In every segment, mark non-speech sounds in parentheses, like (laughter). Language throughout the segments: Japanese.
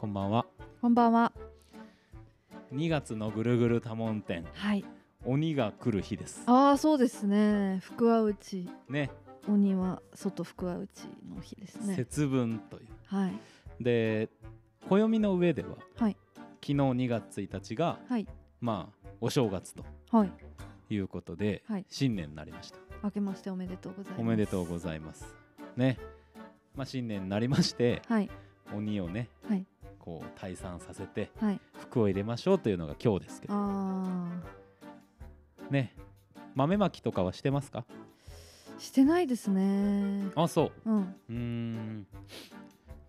こんばんはこんばんは。2月のぐるぐる多聞店はい。鬼が来る日ですああ、そうですね。福は内。ね鬼は外福は内の日ですね。節分というはい。で暦の上でははい。昨日2月1日がはい。まあお正月とはい。いうことで、はい新年になりました明けましておめでとうございます。おめでとうございますねまあ新年になりましてはい。鬼をねはい。こう退散させてはい。服を入れましょうというのが今日ですけどあね豆まきとかはしてますか？あ。してないですね。あそううん。うーん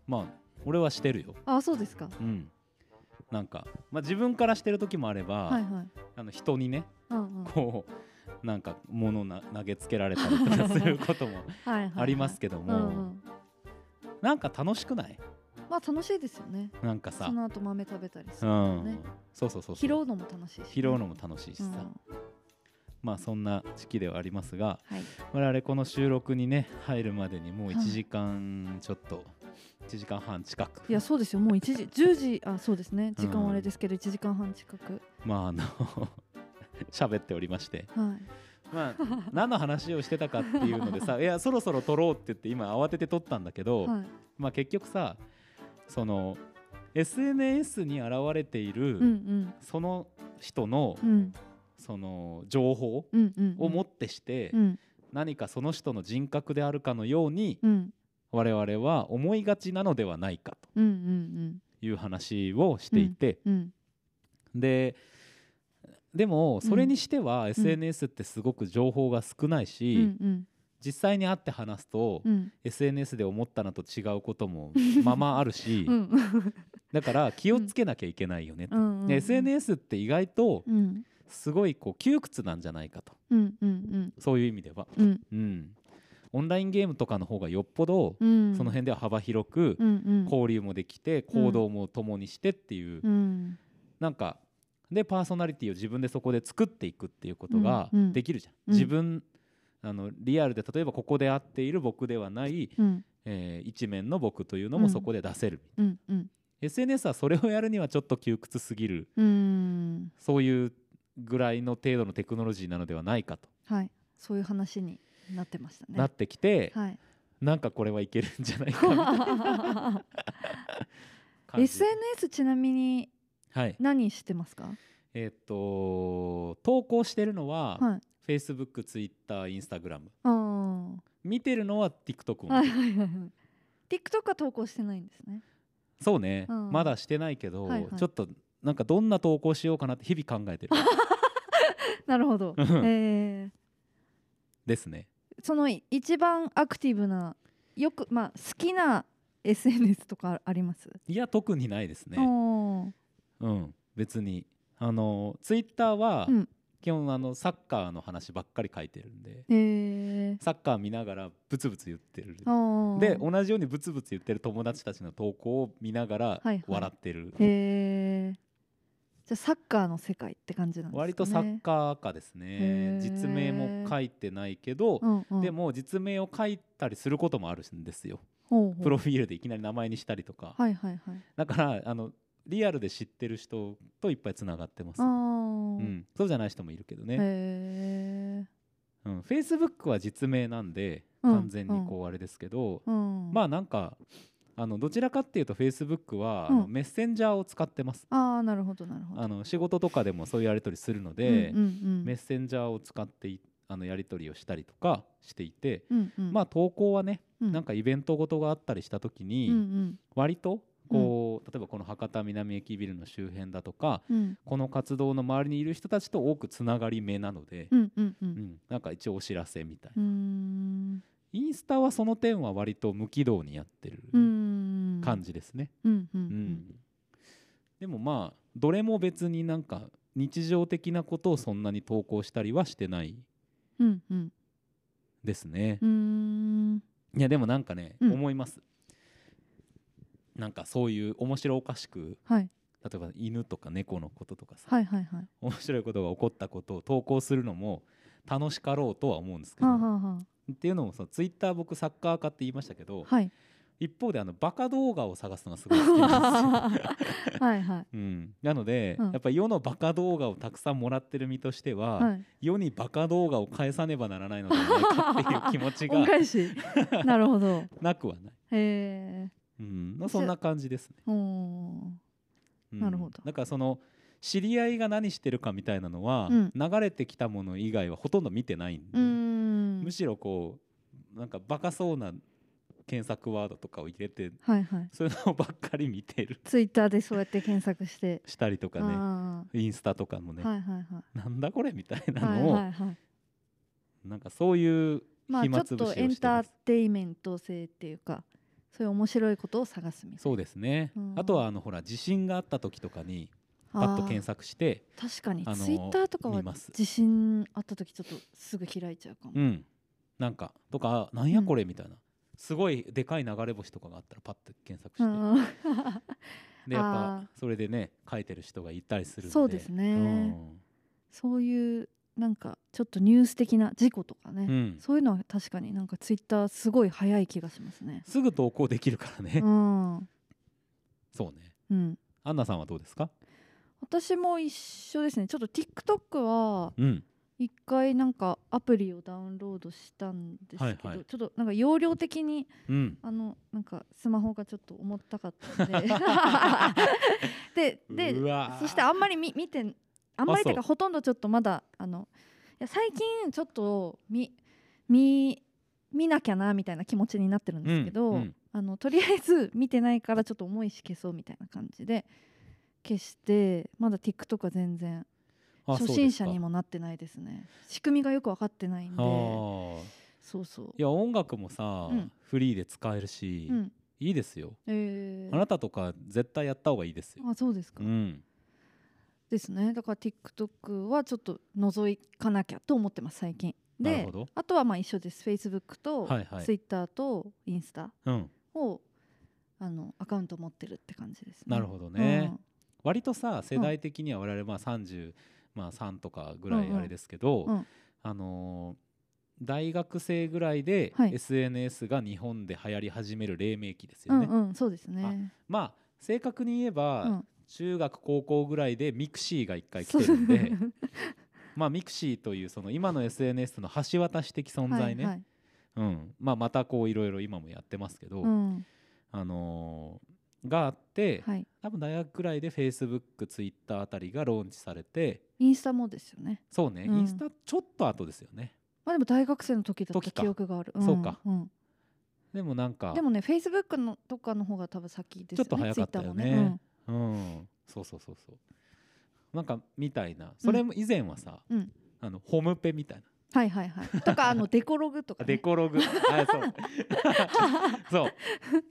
まあ俺はしてるよああ、そうですか。うんなんか、まあ、自分からしてる時もあれば、はいはい。あの人にねうんうん。こうなんか物な投げつけられたりとかすることも (laughs) はい。ありますけども、うんうん。なんか楽しくない？まあ楽しいですよね。なんかさ。その後豆食べたりすうるのん、ね。そうそうそうそう。拾うのも楽しいしね。拾うのも楽しいしさ、うん。まあそんな時期ではありますがはい。我々この収録にね入るまでにもう1時間ちょっと、1時間半近く。いやそうですよ。もう1時10時あそうですね。時間はあれですけど1時間半近く。まああの (laughs) 喋っておりまして。はい。まあ何の話をしてたかっていうのでさ (laughs) いやそろそろ撮ろうって言って今慌てて撮ったんだけど、はい。まあ結局さその SNS に現れている、うんうん。その人のうん。その情報をもってして、うん。何かその人の人格であるかのようにうん。我々は思いがちなのではないかという話をしていて、うんででもそれにしては SNS ってすごく情報が少ないし、うんうん実際に会って話すと、うん。SNS で思ったのと違うことも (laughs) ままあるし、うん。だから気をつけなきゃいけないよねと、うん。で SNS って意外とうん。すごいこう窮屈なんじゃないかと。うん。うん。そういう意味では、うん。うん、オンラインゲームとかの方がよっぽどうん。その辺では幅広くうん。うん。交流もできて行動も共にしてっていう、うん。なんかでパーソナリティを自分でそこで作っていくっていうことがうん。うん。できるじゃん、うん。自分あのリアルで例えばここで会っている僕ではない、うん。えー一面の僕というのもそこで出せる、うんうん。SNS はそれをやるにはちょっと窮屈すぎる。うん。そういうぐらいの程度のテクノロジーなのではないかと、はい。そういう話になってましたね。なってきて、はい。なんかこれはいけるんじゃないかみたいな (laughs) SNS ちなみにはい。何してますか？えーっと投稿してるのは、はい Facebook、Twitter、Instagram 見てるのは TikTok も、TikTok は投稿してないんですね。そうね、うん。まだしてないけど、はいはい。ちょっとなんかどんな投稿しようかなって日々考えてる。(laughs) なるほど。うん。えーですね。そのい一番アクティブなよくまあ好きな SNS とかあります、いや特にないですね。うん。別に。あの Twitter は、うん基本あのサッカーの話ばっかり書いてるんでえー。サッカー見ながらブツブツ言ってる。で同じようにブツブツ言ってる友達たちの投稿を見ながらはいはい。笑ってる、へー。じゃあサッカーの世界って感じなんですかね。割とサッカー家ですね。へー。実名も書いてないけど、うんうん、でも実名を書いたりすることもあるんですよ。プロフィールでいきなり名前にしたりとか、はいはいはい。だからあのリアルで知ってる人といっぱいつながってます。うん、そうじゃない人もいるけどね、へうん、Facebook は実名なんでうん。完全にこうあれですけど、ーうん。まあなんかあのどちらかっていうと Facebook は、あのうん。メッセンジャーを使ってます。ああなるほどなるほど。あの仕事とかでもそういうやり取りするので、うんうんメッセンジャーを使っていあのやり取りをしたりとかしていて、うんうん。まあ投稿はね、うん。なんかイベントごとがあったりした時うんに、割とこう、例えばこの博多南駅ビルの周辺だとかうん。うんこの活動の周りにいる人たちと多くつながり目なので、うんうんううん。んなんか一応お知らせみたいな、インスタはその点は割と無軌道にやってる感じですね、うんうんううんん。でもまあどれも別になんか日常的なことをそんなに投稿したりはしてないうんうん。ですね、うーん。いやでもなんかね、うん。思いますなんかそういう面白おかしくはい。例えば犬とか猫のこととかさ、はいはいはい。面白いことが起こったことを投稿するのも楽しかろうとは思うんですけど、はあはあはっていうのもそのツイッター僕サッカー家って言いましたけどあはい。一方であのバカ動画を探すのがすごい好きなんですよ。(laughs) はいはい。うん、なので、うん。やっぱり世のバカ動画をたくさんもらってる身としては、はい。世にバカ動画を返さねばならないのではないかっていう気持ちが恩返し。なるほど。(laughs) なくはない。へえうん、まあそんな感じですね。なるほど。だからその知り合いが何してるかみたいなのは、うん。流れてきたもの以外はほとんど見てないんで、むしろこうなんかバカそうな検索ワードとかを入れてはいはい。そういうのばっかり見てる。ツイッターでそうやって検索して。したりとかね。あインスタとかもね、ーはいはいはい。なんだこれみたいなはいのを、はいはいなんかそういうまあちょっ暇つぶしをとエンしてます。ターテイメント性っていうかそういう面白いことを探すみたいな。そうですね、うん。あとはあのほら地震があった時とかにパッと検索して確かに。あのツイッターとかは地震あった時ちょっとすぐ開いちゃうかも、うん。なんかとかなんやこれみたいな、すごいでかい流れ星とかがあったらパッと検索して、うん。(laughs) でやっあぱそれでね書いてる人がいたりするんで。そうですね。うん。そういうなんかちょっとニュース的な事故とかね、うん。そういうのは確かになんかツイッターすごい早い気がしますね。すぐ投稿できるからね、うん、そうね。うん、アンナさんはどうですか？私も一緒ですね。ちょっと TikTok はうん。一回なんかアプリをダウンロードしたんですけど、はいはい。ちょっとなんか容量的にうん。あのなんかスマホがちょっと重たかったんでででそしてあんまり見見てあんまりかそほとんどちょっとまだあのいや最近ちょっと見見見なきゃなみたいな気持ちになってるんですけど、うんうん。あのとりあえず見てないからちょっと重いし消そうみたいな感じで消してまだ TikTok は全然あ初心者にもなってないですね。仕組みがよく分かってないんで。そうそう。いや音楽もさ、うん。フリーで使えるし、うん。いいですよ。えー。あなたとか絶対やった方がいいですよ、あそうですか、うん、ですね。だから TikTok はちょっと覗かなきゃと思ってます最近。でなるほど。あとはまあ一緒です。Facebook とはいはい。Twitter とインスタうん。をあのアカウント持ってるって感じですね。なるほどね。割とさ世代的には我々まあ30、まあ、3とかぐらいあれですけど、うん。うんあのー大学生ぐらいではい。SNS が日本で流行り始める黎明期ですよね、うんうんうんそうですね。まあ正確に言えば、うん中学高校ぐらいで mixi が一回来てるんで (laughs) まあ mixi というその今の SNS の橋渡し的存在ね、はいはい。うん。まあ、またこういろいろ今もやってますけど、うん。あのーがあって、はい。多分大学ぐらいで Facebook、Twitter あたりがローンチされてインスタもですよね。そうね、うん。インスタちょっと後ですよね。まあでも大学生の時だった記憶がある。そうか。ん。でもなんかでもね Facebook のとかの方が多分先ですよね。ちょっと早かったよね。もうん。そうそうそうそう。なんかみたいな。それも以前はさ、うん。うん。あのホームペみたいな。はいはいはい。とかあの (laughs) デコログとか、あね、デコログ。あそう。(laughs) そう。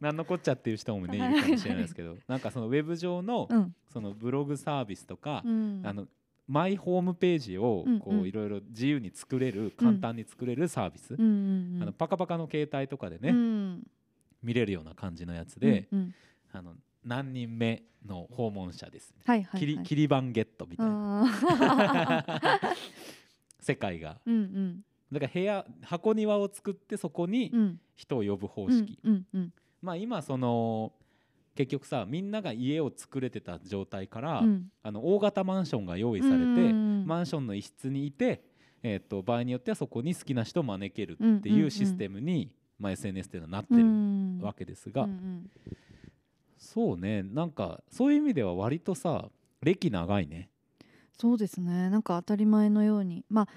なんのこっちゃっていう人もねいるかもしれないですけど。なんかそのウェブ上のうん。そのブログサービスとか、うん。あのマイホームページをこういろいろ自由に作れる簡単に作れるサービス、うんうんうん。あのパカパカの携帯とかでね、うん。見れるような感じのやつで、うんうん。あの何人目の訪問者です、はいはい、はい、キリキリバンゲットみたいな。あ世界が。ーうんうん。だから部屋箱庭を作ってそこにうん。人を呼ぶ方うん式、うんうん。まあ今その結局さみんなが家を作れてた状態から、うん。あの大型マンションが用意されて、うんマンションの一室にいて、えー、と場合によってはそこに好きな人を招けるってうんうんいううん。システムに、まあ、SNS っていうのはなってうるんわけですが、うんうんそうね。なんかそういう意味では割とさ歴長いね。そうですね。なんか当たり前のように。まあ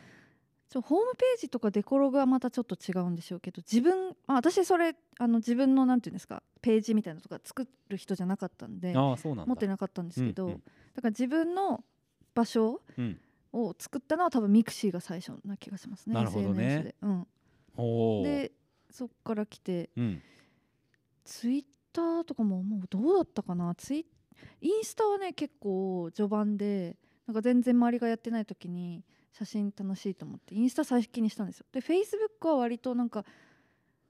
ちょホームページとかデコログはまたちょっと違うんでしょうけど自分、まあ、私それあの自分のなんていうんですかページみたいなのとか作る人じゃなかったんでああそうなんだ。持ってなかったんですけど、うんうん。だから自分の場所うん。を作ったのは多分 mixi が最初な気がしますねなるほどね。SNS で。うん、そっから来てうん。ツイッターとかももうどうだったかな？ツイインスタはね結構序盤でなんか全然周りがやってない時に写真楽しいと思ってインスタ最近にしたんですよ。でフェイスブックは割となんか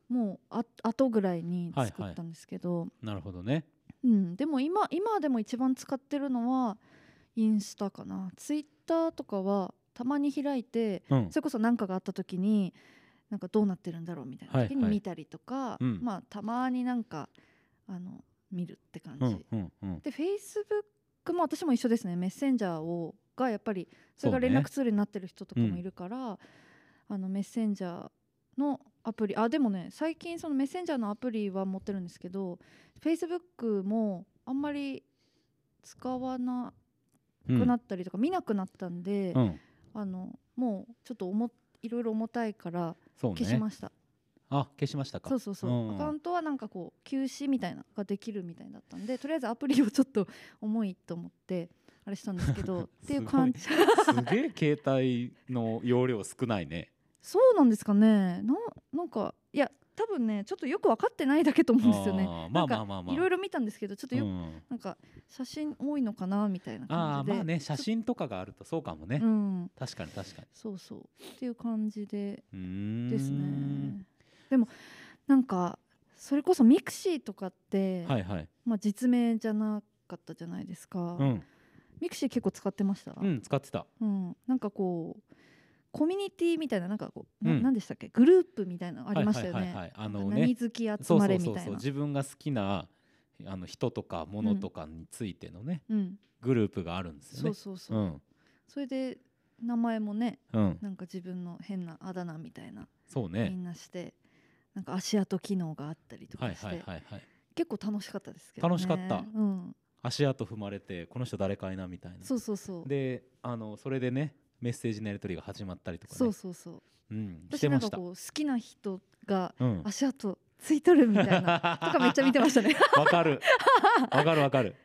もうあ後ぐらいに作ったんですけど、なるほどね。うん、でも今今でも一番使ってるのはインスタかな。ツイッターとかはたまに開いてうん。それこそ何かがあった時になんかどうなってるんだろうみたいなはいはい。時に見たりとか、うん。まあたまになんかあの見るって感じ、うんうんうん。でフェイスブックも私も一緒ですね。メッセンジャーをがやっぱりそれが連絡ツールになってる人とかもいるから、あのメッセンジャーのアプリ。あでもね最近そのメッセンジャーのアプリは持ってるんですけどフェイスブックもあんまり使わなうんくなったりとか見なくなったんで、うん。あのもうちょっと重いろいろ重たいから消しました、あ消しましたか。そうそうそう、ん。アカウントはなんかこう休止みたいなのができるみたいだったんでとりあえずアプリをちょっと重いと思ってあれしたんですけど (laughs) っていう感じ。すげえ携帯の容量少ないね。そうなんですかね。ななんかいや多分ねちょっとよく分かってないだけと思うんですよね。あーまあまあまあまあ。いろいろ見たんですけどちょっとよ、うん。なんか写真多いのかなみたいなああ感じで。まあね写真とかがあるとそうかもね、うん。確かに確かに。そう。そうっていう感じでですねでもなんかそれこそ mixi とかって、はいはい。まあ、実名じゃなかったじゃないですか、うん、 mixi 結構使ってました、うん、使ってた。うん。なんかこうコミュニティみたいななんかこう、なうん。なんでしたっけ？グループみたいなのありましたよね、はいはいはいはい。あの何ね好き集そうまそうそうそうれみたいな自分が好きなあの人とか物とかについてのね、うん。グループがあるんですよね。そうそうそう、うん。それで名前もねうん。なんか自分の変なあだ名みたいな、みそうね。んなしてなんか足跡機能があったりとはいかして、はいはい。はい結構楽しかったですけど、ね、楽しかった。うん、足跡踏まれてこの人誰かいなみたいな。そうそうそう。であのそれでねメッセージのやり取りが始まったりとかね。そうそうそう。うん、し私なんかこう好きな人がうん。足跡ついとるみたいな (laughs) とかめっちゃ見てましたね。わかる。わかるわかる。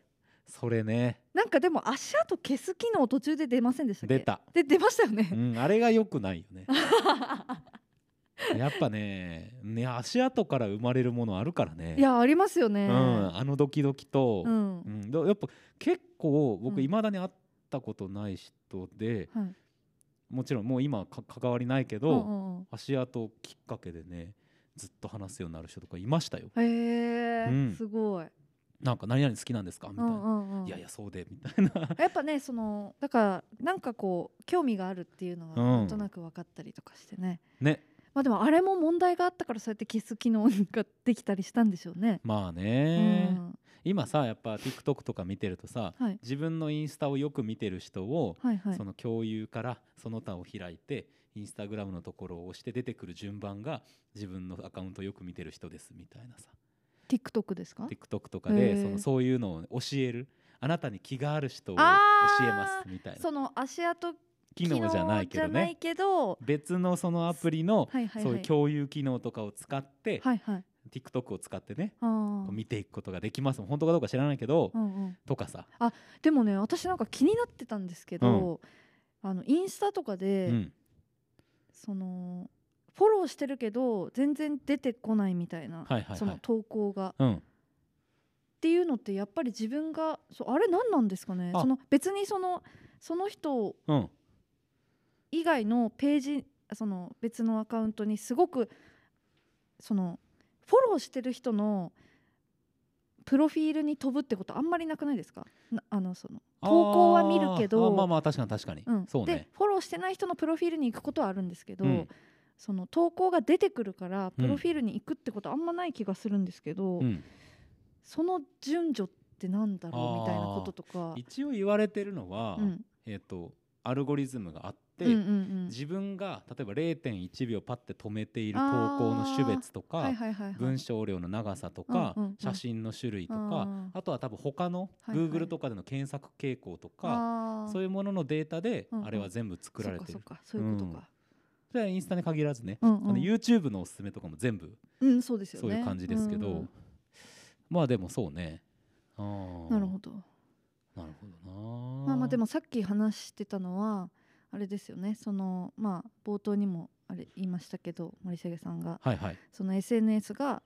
それね。なんかでも足跡消す機能途中で出ませんでしたっけ？出た、で出ましたよね、うん、あれが良くないよね (laughs) (laughs) やっぱねね足跡から生まれるものあるからね。いやありますようねん、あのドキドキと、ううんんだやっぱ結構僕うん。いまだに会ったことない人で、はい。もちろんもう今か関わりないけうど、んうんうん。足跡きっかけでねずっと話すようになる人とかいましたよ。へえ、うん。すごい、なんか何々好きなんですか？みたいな、うんうんうん、いやいやそうでみたいな。(laughs) やっぱねそのだからなんかこう興味があるっていうのがうん。なんとなく分かったりとかしてね、ねまあでもあれも問題があったからそうやって消す機能ができたりしたんでしょうね。まあね、うん。今さやっぱ TikTok とか見てるとさ、はい。自分のインスタをよく見てる人を、はいはい。その共有からその他を開いてインスタグラムのところを押して出てくる順番が自分のアカウントをよく見てる人ですみたいなさ。TikTok ですか？TikTok とかでそのそういうのを教える。あなたに気がある人を教えますみたいな。その足跡機能じゃないけどね。けど別のそのアプリのそういう共有機能とかを使ってはいはい。TikTok を使ってね見ていくことができます。本当かどうか知らないけどうんうん、とかさ。でもね私なんか気になってたんですけど、あのインスタとかで、うん。そのフォローしてるけど全然出てこないみたいな、はいはいはい。その投稿が。うん。っていうのってやっぱり自分がそうあれ何なんですかね？あ。その別にそのその人うん以外のページその別のアカウントにすごくそのフォローしてる人のプロフィールに飛ぶってことあんまりなくないですか？なあのその投稿は見るけどまあまあ確かに確かに、うん。でそうね。フォローしてない人のプロフィールに行くことはあるんですけど、うん。その投稿が出てくるからうん。プロフィールに行くってことあんまない気がするんですけど、うん。その順序ってなんだろうみたいなこととか、一応言われてるのは、うん。えっ、とアルゴリズムがあって、うんうんうん。自分が例えば0.1秒パッて止めている投稿の種別とか、はいはいはいはい。文章量の長さとか、うんうんうん。写真の種類とか、あとは多分他のはいはい。Google とかでの検索傾向とか、あー。そういうもののデータであれは全部作られてる。そういうことか、それはインスタに限らずね、うんうん。あの YouTube のおすすめとかも全部うんそうですよね。そういう感じですけど、うんうん。まあでもそうね。あー。なるほど。なるほどな。まあまあでもさっき話してたのはあれですよね。そのまあ冒頭にもあれ言いましたけど森重さんが。はいはい。その SNS が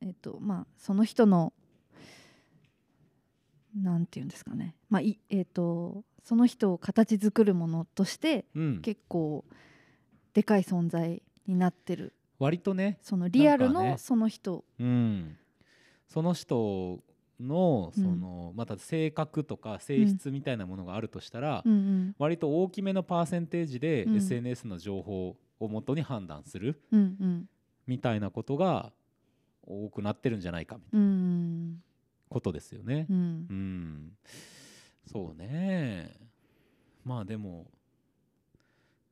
えっ、とまあその人のなんていうんですかね。まあいえっ、とその人を形作るものとしてうん、結構でかい存在になってる。割とね、そのリアルのその人、うん、その人のうん。その、また性格とか性質みたいなものがあるとしたら、割と大きめのパーセンテージでうん。SNS の情報をもとに判断するみたいなことが多くなってるんじゃないかみたいなうんことですよね。う。ん。うん、そうね。まあでも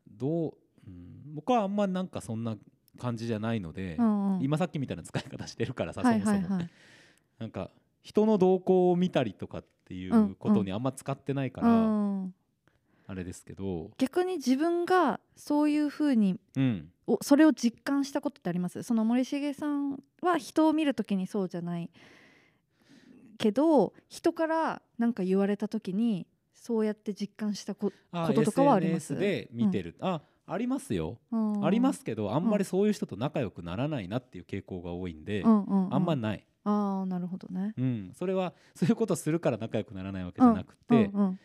どう、うん、僕はあんまなんかそんな感じじゃないので、今さっきみたいな使い方してるからさ、はいそもそも、はいはいなんか人の動向を見たりとかっていうことにあんま使ってないから、うん。あれですけど、逆に自分がそういうふうにうん、おそれを実感したことってあります？その森重さんは人を見るときにそうじゃないけど人から何か言われたときにそうやって実感したこととかはあります？SNS で見てる、あありますよ、うん。ありますけどあんまりそういう人と仲良くならないなっていう傾向が多いんで、うんうんうん。あんまない、ああなるほどね。うん、それはそういうことするから仲良くならないわけじゃなくて、うんうん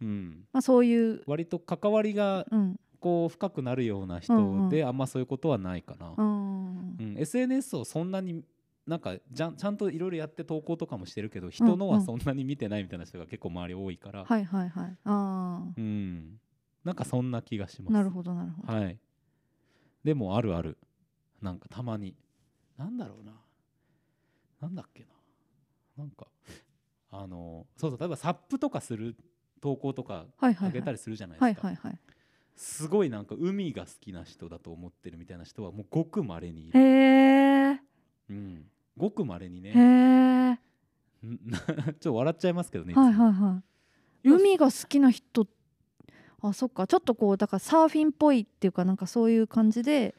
うん。まあ、そういう、割と関わりがうん。こう深くなるような人うんうん。であんまそういうことはないかな、うんうん SNS をそんなになんかじゃんちゃんといろいろやって投稿とかもしてるけど人のはそんなに見てないみたいな人が結構周り多いから、はいはいはい。あうん、なんかそんな気がします。あなるほどなるほど、はい。でもあるある。なんかたまに。なんだろうな。なんだっけな。なんか、あの、そうそう、例えばサップとかする投稿とかあげたりするじゃないはですか。すごいなんか海が好きな人だと思ってるみたいな人はもうごくまれにいへる。えうん。ごくまれにへね。えん (laughs) ちょっと笑っちゃいますけどね。はいはいはい海が好きな人あそっかちょっとこうだからサーフィンっぽいっていうかなんかそういう感じで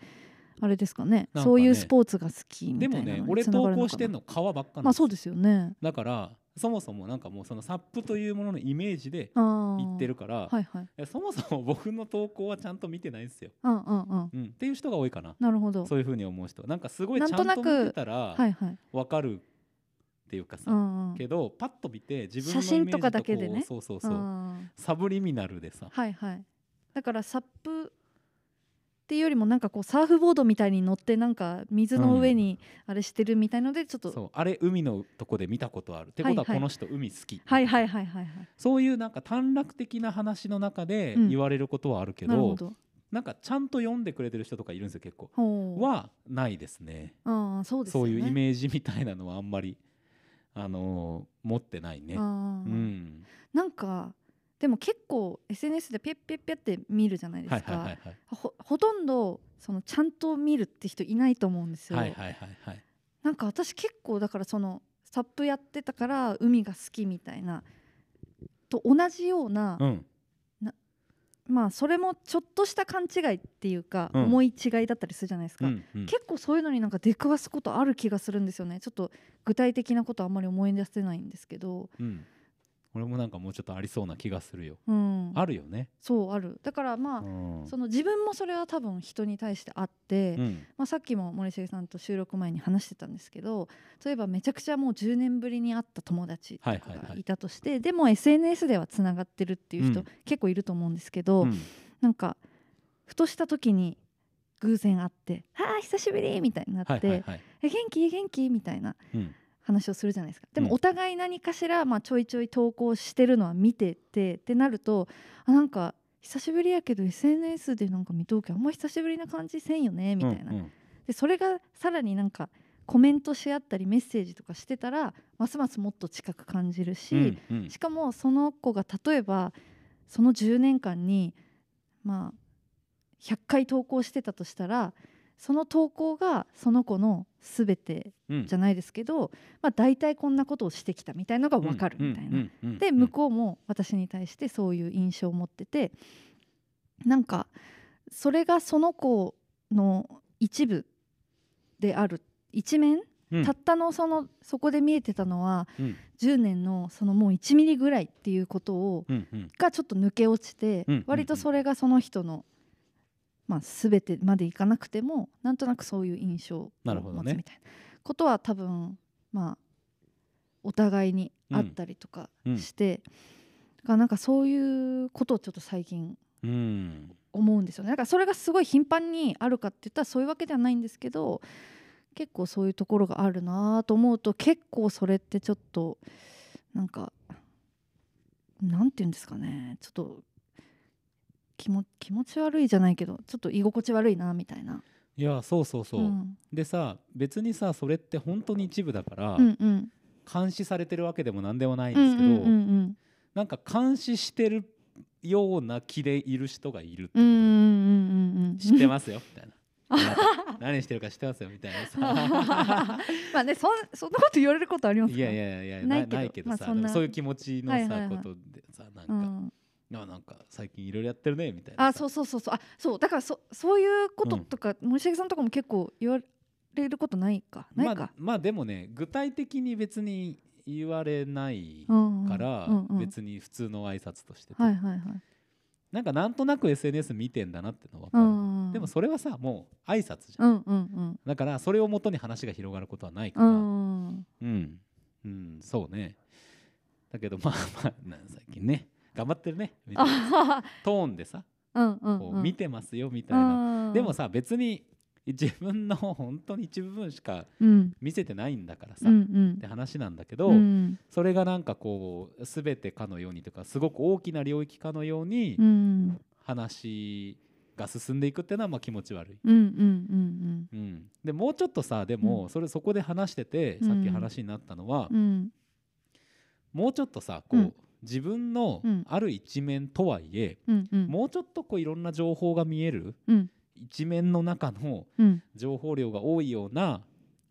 あれですかね。ね。そういうスポーツが好きみたでもいなのにね俺投稿してんの川ばっかまあそうですよね。だからそもそもなんかもうそのサップというもののイメージで言ってるから、はいはい。そもそも僕の投稿はちゃんと見てないんですよ、うんうんうん。うん、っていう人が多いかな。なるほど。そういうふうに思う人。なんかすごいちゃんとなんとなく見てたらはいはい。分かるっていうかさ、うんうん。けどパッと見て自分の写真とかだけでね。そうそうそう、うん。サブリミナルでさ。はいはい。だからサップっていうよりもなんかこうサーフボードみたいに乗ってなんか水の上にあれしてるみたいのでちょっと、そう。あれ海のとこで見たことある。ってことはこの人海好き、はいはいはいはいはいそういうなんか短絡的な話の中でうん。言われることはあるけど,、なるほど。なんかちゃんと読んでくれてる人とかいるんですよ結構。はないですね。ああそうですよね。そういうイメージみたいなのはあんまり、あのー持ってないね。あうーん、なんかでも結構 SNS でピャッピャッピャって見るじゃないではいすかほほとんどそのちゃんと見るって人いないと思うんですよ、なんか私結構だからそのサップやってたから海が好きみたいなと同じような、うん。まあそれもちょっとした勘違いっていうか、うん。思い違いだったりするじゃないですか、うんうん。結構そういうのになんか出くわすことある気がするんですよね。ちょっと具体的なことあんまり思い出せないんですけど、うん俺もなんかもうちょっとありそうな気がするよ。うん、あるよね。そうあるだからまあ、うんその自分もそれは多分人に対してあって、うんまあ、さっきも森重さんと収録前に話してたんですけど例えばめちゃくちゃもう10年ぶりに会った友達とかはいはいはいがいたとして、でも SNS ではつながってるっていう人、うん結構いると思うんですけど、うんなんかふとした時に偶然会って「ああ久しぶり!」みたいになって「はいはいはい。え元気？元気?」みたいなうん話をするじゃないですか。でうん。もお互い何かしら、まあ、ちょいちょい投稿してるのは見ててってなるとあなんか久しぶりやけど SNS でなんか見とうけどあんま久しぶりな感じせんよねみたいな、うんうん。でそれがさらになんかコメントし合ったりメッセージとかしてたらますますもっと近く感じるし、うんうん。しかもその子が例えばその10年間にまあ100回投稿してたとしたらその投稿がその子の全てうん。じゃないですけど、まあ、大体こんなことをしてきたみたいのが分かるみたいな。うんうんうんうん。で向こうも私に対してそういう印象を持っててなんかそれがその子の一部である。一面、うん。たったのそのそこで見えてたのはうん。10年のそのもう1ミリぐらいっていうことをうんうん。がちょっと抜け落ちて、うん。割とそれがその人の、まあ、全てまでいかなくてもなんとなくそういう印象を持つみたいなことは多分まあお互いにあったりとかうん。して、だからなんかそういうことをちょっと最近うん。思うんですよね。だからそれがすごい頻繁にあるかって言ったらそういうわけではないんですけど結構そういうところがあるなと思うと結構それってちょっとなんかなんて言うんですかね。ちょっと気も気持ち悪いじゃないけどちょっと居心地悪いなみたいな。いやそうそうそう、ん。でさ別にさそれって本当に一部だから、うんうん。監視されてるわけでも何でもないんですけど、うんうんうんなんか監視してるような気でいる人がいるってうん知ってますよみたいな。(laughs) 何何してるか知ってますよみたいなさ。(laughs) まあねそんそんなこと言われることありますかいやいやいやないけど。なないけどさ、まあそういう気持ちのさ、はいはいはい。ことでさなんか、うん、あなんか最近いろいろやってるねみたいなあそううそうそうそう。あそうだからそそういうこととか、森重さんとかも結構言われることないか？ないか？まあ、、まあでもね具体的に別に言われないうんうんから、うんうん。別に普通の挨拶としてて、はいはいはい。なんかなんとなく SNS 見てんだなってのは分かうる、んでもそれはさもう挨拶じゃん、うんうんうん。だからそれをもとに話が広がることはないかうらんうん、うん、そうね。だけどまあまあな最近ね頑張ってるね。みたいなあトーンでさうんうんこううん見てますよみたいな、うん。でもさ別に自分の本当に一部分しかうん。見せてないんだからさ、うんうっんて話なんだけど、うん。それがなんかこう全てかのようにというかすごく大きな領域かのようにうん。話が進んでいくっていうのはまあ気持ち悪い。でもうちょっとさでもそれそこで話してて、うんさっき話になったのは、うん。うん。もうちょっとさこう、うん自分のうん。ある一面とはいえ、うんうん。もうちょっとこういろんな情報が見えるうん。一面の中のうん。情報量が多いような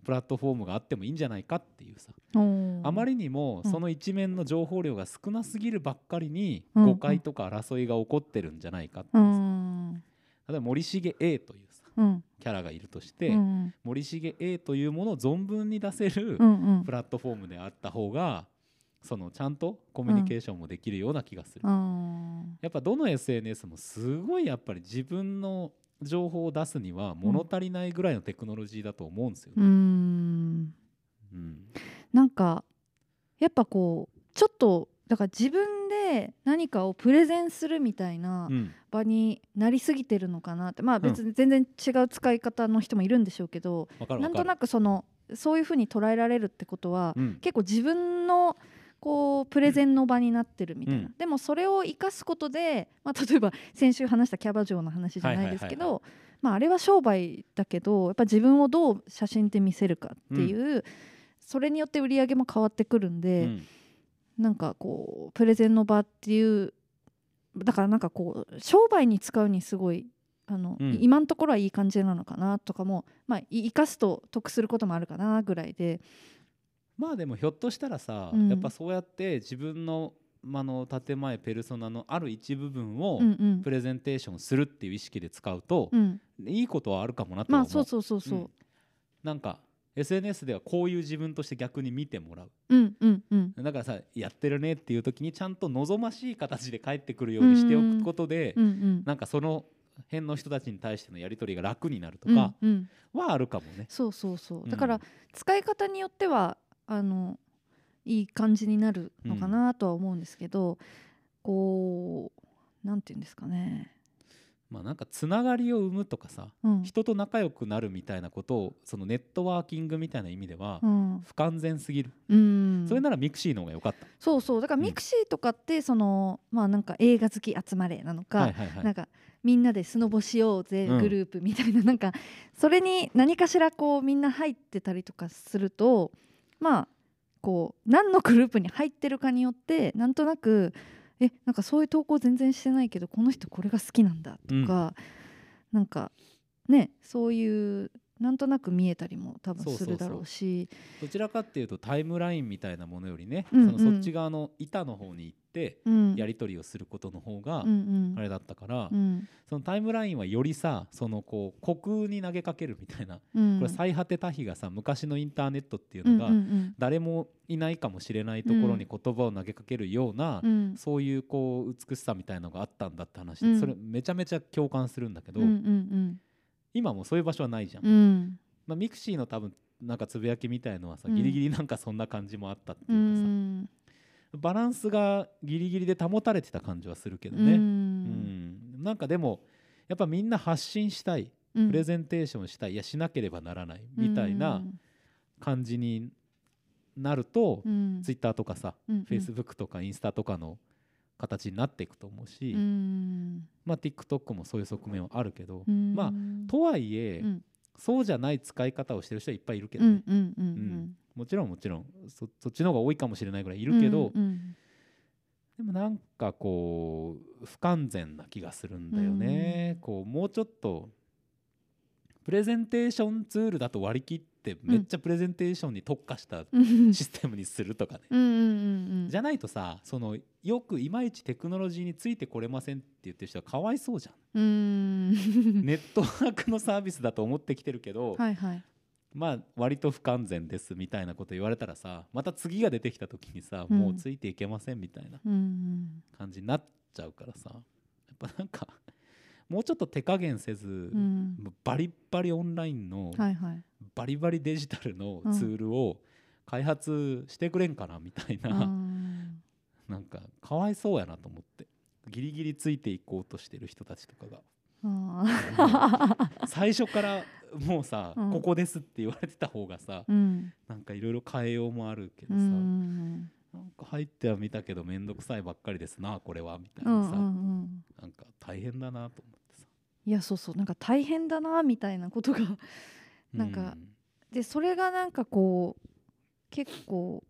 プラットフォームがあってもいいんじゃないかっていうさ。あまりにもうん。その一面の情報量が少なすぎるばっかりにうん誤解とか争いが起こってるんじゃないかって例えば森重 A というさうん。キャラがいるとしうてん。森重 A というものを存分に出せるプラットフォームであった方がそのちゃんとコミュニケーションもできるような気がする。うん。やっぱどの SNS もすごいやっぱり自分の情報を出すには物足りないぐらいのテクノロジーだと思うんですようね。ん。うん。なんかやっぱこうちょっとだから自分で何かをプレゼンするみたいなうん。場になりすぎてるのかなって。まあん。別に全然違う使い方の人もいるんでしょうけど、わかるわかる。なんとなくそのそういうふうに捉えられるってことは、うん。結構自分のこうプレゼンの場になってるみたいな、うん。でもそれを生かすことで、まあ、(laughs) 例えば先週話したキャバ嬢の話じゃないですけどまああれは商売だけどやっぱ自分をどう写真で見せるかっていう、それによって売り上げも変わってくるんで、うん。なんかこうプレゼンの場っていうだからなんかこう商売に使うにすごいあの、うん。今のところはいい感じなのかなとかもまあい生かすと得することもあるかなぐらいでまあでもひょっとしたらさ、うん。やっぱそうやって自分のあの建前ペルソナのある一部分をうんうん。プレゼンテーションするっていう意識で使うと、うん。いいことはあるかもなとは思う。まあそうそうそうそう。うん。なんか SNS ではこういう自分として逆に見てもらう。うんうんうん。だからさやってるねっていう時にちゃんと望ましい形で返ってくるようにしておくことで、うんうんなんかその辺の人たちに対してのやり取りが楽になるとうんかうん。はあるかもね。そうそうそう。うん。だから使い方によってはあのいい感じになるのかなとは思うんですけど、こうなんて言うんですかね、まあなんかつながりを生むとかさ、うん。人と仲良くなるみたいなことをそのネットワーキングみたいな意味ではうん。不完全すぎる、うん、それならミクシーの方が良かった、そうそう。だからうん。ミクシーとかってその、まあなんか映画好き集まれなのか、はいはいはい。なんかみんなでスノボしようぜうん。グループみたいな、なんかそれに何かしらこうみんな入ってたりとかするとまあこう何のグループに入ってるかによってなんとなくえなんかそういう投稿全然してないけどこの人これが好きなんだとか、なんかねそういうなんとなく見えたりも多分するだろうし。どちらかっていうとタイムラインみたいなものよりね、うんうん。そのそっち側の板の方に行ってうん。やり取りをすることの方がうんうん。あれだったから、うん。そのタイムラインはよりさそのこう虚空に投げかけるみたいな、うん。これ最果タヒがさ昔のインターネットっていうのが、うんうん誰もいないかもしれないところに言葉を投げかけるような、うん。うんそういうこう美しさみたいのがあったんだって話、うん。それめちゃめちゃ共感するんだけど、うんうん今もうそういう場所はないじゃん。うん。うんまあ、ミクシーの多分なんかつぶやきみたいのはさ、うん。ギリギリなんかそんな感じもあったってういうかさ、ん。バランスがギリギリで保たれてた感じはするけどうね、うん。ん。なんかでもやっぱみんな発信したいうん。プレゼンテーションしたいいやしなければならないみたいな感じになると、うん。ツイッターとかさ、うんフェイスブックとかインスタとかの形になっていくと思うし、うん。まあ、TikTok もそういう側面はあるけど、うん。まあとはいえ、うん。そうじゃない使い方をしてる人はいっぱいいるけどね、うんうんうんううん。んもちろんもちろん。そそっちの方が多いかもしれないぐらいいるけど、うんうんでもなんかこう不完全な気がするんだよね、こうもうちょっとプレゼンテーションツールだと割り切ってめっちゃプレゼンテーションに特化したうん。システムにするとかね、じゃないとさそのよくいまいちテクノロジーについてこれませんって言ってる人はかわいそうじゃん。うん。ネットワークのサービスだと思ってきてるけど、はいはい。まあ割と不完全ですみたいなこと言われたらさまた次が出てきた時にさ、うん。もうついていけませんみたいなうん。感じになっちゃうからさやっぱなんかもうちょっと手加減せず、うん。バリッバリオンラインの、はいはい。バリバリデジタルのツールを開発してくれんかなみたいな、うん。(laughs) なんかかわいそうやなと思ってギリギリついていこうとしてる人たちとかが。あ (laughs) 最初からもうさ、うん。ここですって言われてた方がさーうん。なんかいろいろ変えようもあるけどうさ、んなんか入ってはみたけど面倒くさいばっかりですなこれはみたいうんうなさ、んうん。なんか大変だなと思ってさ。いやそうそうなんか大変だなみたいなことがなんかでそれがなんかこう結構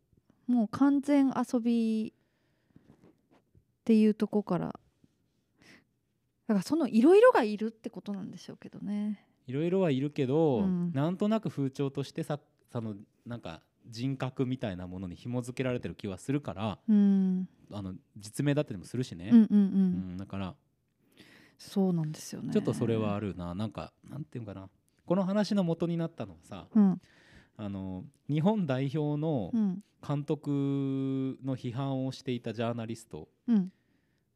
もう完全遊びっていうとこからだからそのいろいろがいるってことなんでしょうけどね。いろいろはいるけど、うん。なんとなく風潮としてさそのなんか人格みたいなものに紐付けられてる気はするからうん。あの実名だったりもするしね、うんうんだからそうなんですよね。ちょっとそれはあるな。なんかなんていうのかな。この話の元になったのはさうん。あの日本代表のうん。監督の批判をしていたジャーナリストうん。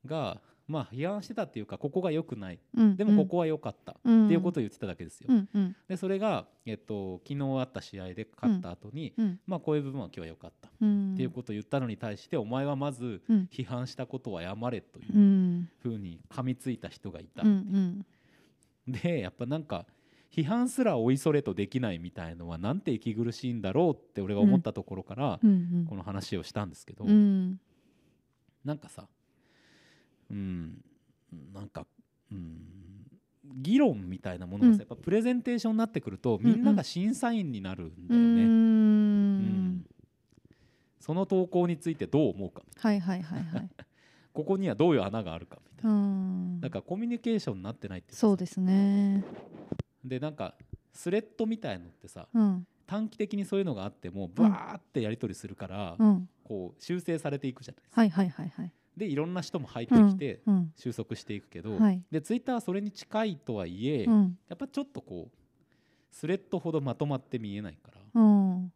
がまあ批判してたっていうかここが良くない。うんでもここは良かった、っっていうことを言ってただけですよ。うんうん。でそれが、えっと、昨日あった試合で勝った後に、うんまあこういう部分は今日は良かった、うん。っていうことを言ったのに対してお前はまずうん。批判したことは謝れといううん。ふうに噛みついた人がいた。うんうん。でやっぱなんか批判すらおいそれとできないみたいのはなんて息苦しいんだろうって俺が思ったところからこの話をしたんですけど、うん。なんかさうん。なんかうん議論みたいなものがさ、うん。やっぱプレゼンテーションになってくるとみんなが審査員になるんだうよね。うん。ん。その投稿についてどう思うか。はいはいはいはい。(laughs) ここにはどういう穴があるかみたいな、うん。だからコミュニケーションになってないってそうですね。でなんかスレッドみたいのってさうん。短期的にそういうのがあってもバーってやり取りするから、うん。こう修正されていくじゃないですか。はいはいはいはいでいろんな人も入ってうんきてうん収束していくけど、はい。でツイッターはそれに近いとはいえ、うん。やっぱちょっとこうスレッドほどまとまって見えないからうん。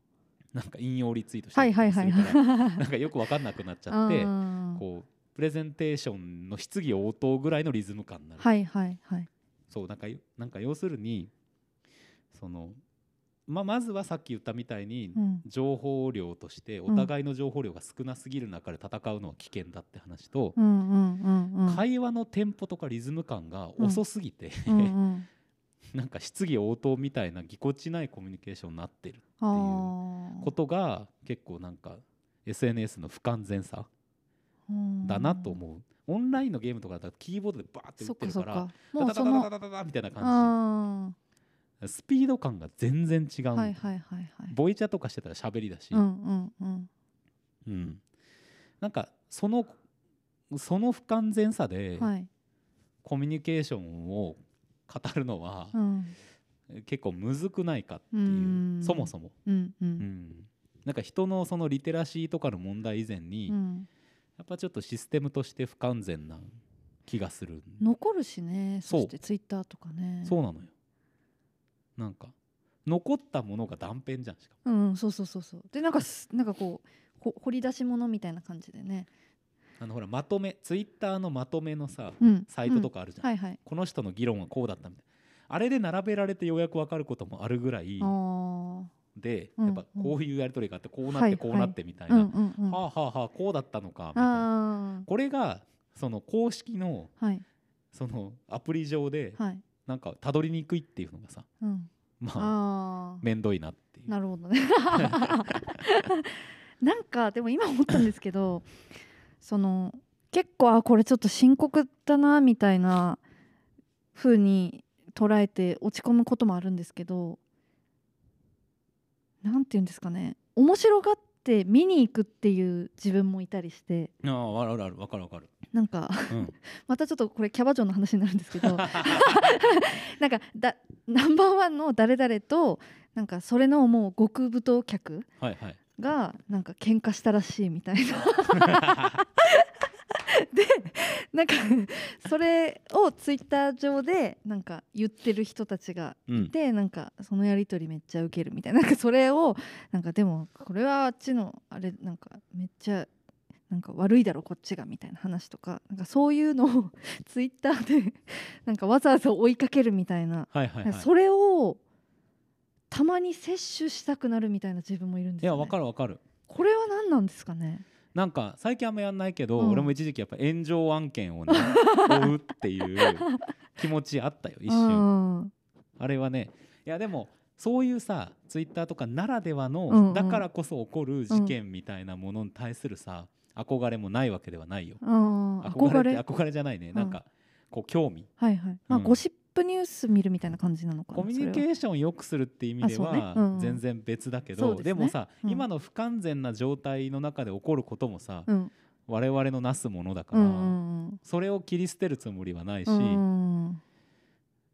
なんか引用リツイートしたりはいはいはい。するかなんかよく分かんなくなっちゃって (laughs) うん。こうプレゼンテーションの質疑応答ぐらいのリズム感になる、はいはいはい。そうなんかよなんか要するにその、まあ、まずはさっき言ったみたいにうん。情報量としてお互いの情報量が少なすぎる中で戦うのは危険だって話と、会話のテンポとかリズム感が遅すぎて、(laughs) なんか質疑応答みたいなぎこちないコミュニケーションになってるあー。ことが結構なんか SNS の不完全さうん。だなと思う、オンラインのゲームとかだとキーボードでバーって打そってるからダダダダダダダダみたいな感あじスピード感が全然違うはいはいはいはい。ボイチャとかしてたら喋りだし、うんうんうん。うん。なんかそのその不完全さではい。コミュニケーションを語るのはうん。結構むずくないかっていう。うん。そもそも、うんううん。ん、なんか人のそのリテラシーとかの問題以前に、やうん。っぱちょっとシステムとして不完全な気がする、残るしね。そしてツイッターとかね。そうなのよなんか残ったものが断片じゃんしかも。うんそうそうそうそう。でなんかすなんかこうほ掘り出し物みたいな感じでね。あのほらまとめツイッターのまとめのさ、うんサイトとかあるじゃん、はいはい。この人の議論はこうだったみたいな。あれで並べられてようやく分かることもあるぐらいで、うんやっぱこういうやり取りがあってこうなはいってこうなってみたいうんな、うんうん。はあはあはあこうだったのかみたいな。あこれがその公式のあはい。そのアプリ上ではいなんかたどりにくいっていうのがさうんまあああめんどいなっていうなるほどねなんかでも今思ったんですけどその結構あこれちょっと深刻だなみたいな風に捉えて落ち込むこともあるんですけどなんて言うんですかね面白がって見に行くっていう自分もいたりして。あああるあるわかるわかる、なんかうん、(laughs) またちょっとこれキャバ嬢の話になるんですけど。(laughs) なんかだナンバーワンの誰々となんかそれのもう極太客がなんか喧嘩したらしいみたいな (laughs) (laughs) でなんかそれをツイッター上でなんか言ってる人たちがうん。いてなんかそのやり取りめっちゃウケるみたいな。なんかそれをなんかでもこれはあっちのあれなんかめっちゃなんか悪いだろこっちがみたいな話とかなんかそういうのを (laughs) ツイッターで (laughs) なんかわざわざ追いかけるみたいな、はいはいはい。それをたまに摂取したくなるみたいな自分もいるんですよ、ね。いやわかるわかる。これは何なんですかね？なんか最近あんまやんないけど、うん。俺も一時期やっぱ炎上案件をね (laughs) 追うっていう気持ちあったよ一う瞬ん。あれはねいやでもそういうさツイッターとかならではの、うんうん。だからこそ起こる事件みたいなものに対するさ憧れもないわけではないよ。うん。憧れ憧れって憧れ？じゃないね、なんかこう興味。はいはい。まあ、うん。ゴシップニュース見るみたいな感じなのかな。コミュニケーションを良くするって意味では全然別だけど、でもさ、うん今の不完全な状態の中で起こることもさ、我々のなすものだから、それを切り捨てるつもりはないし、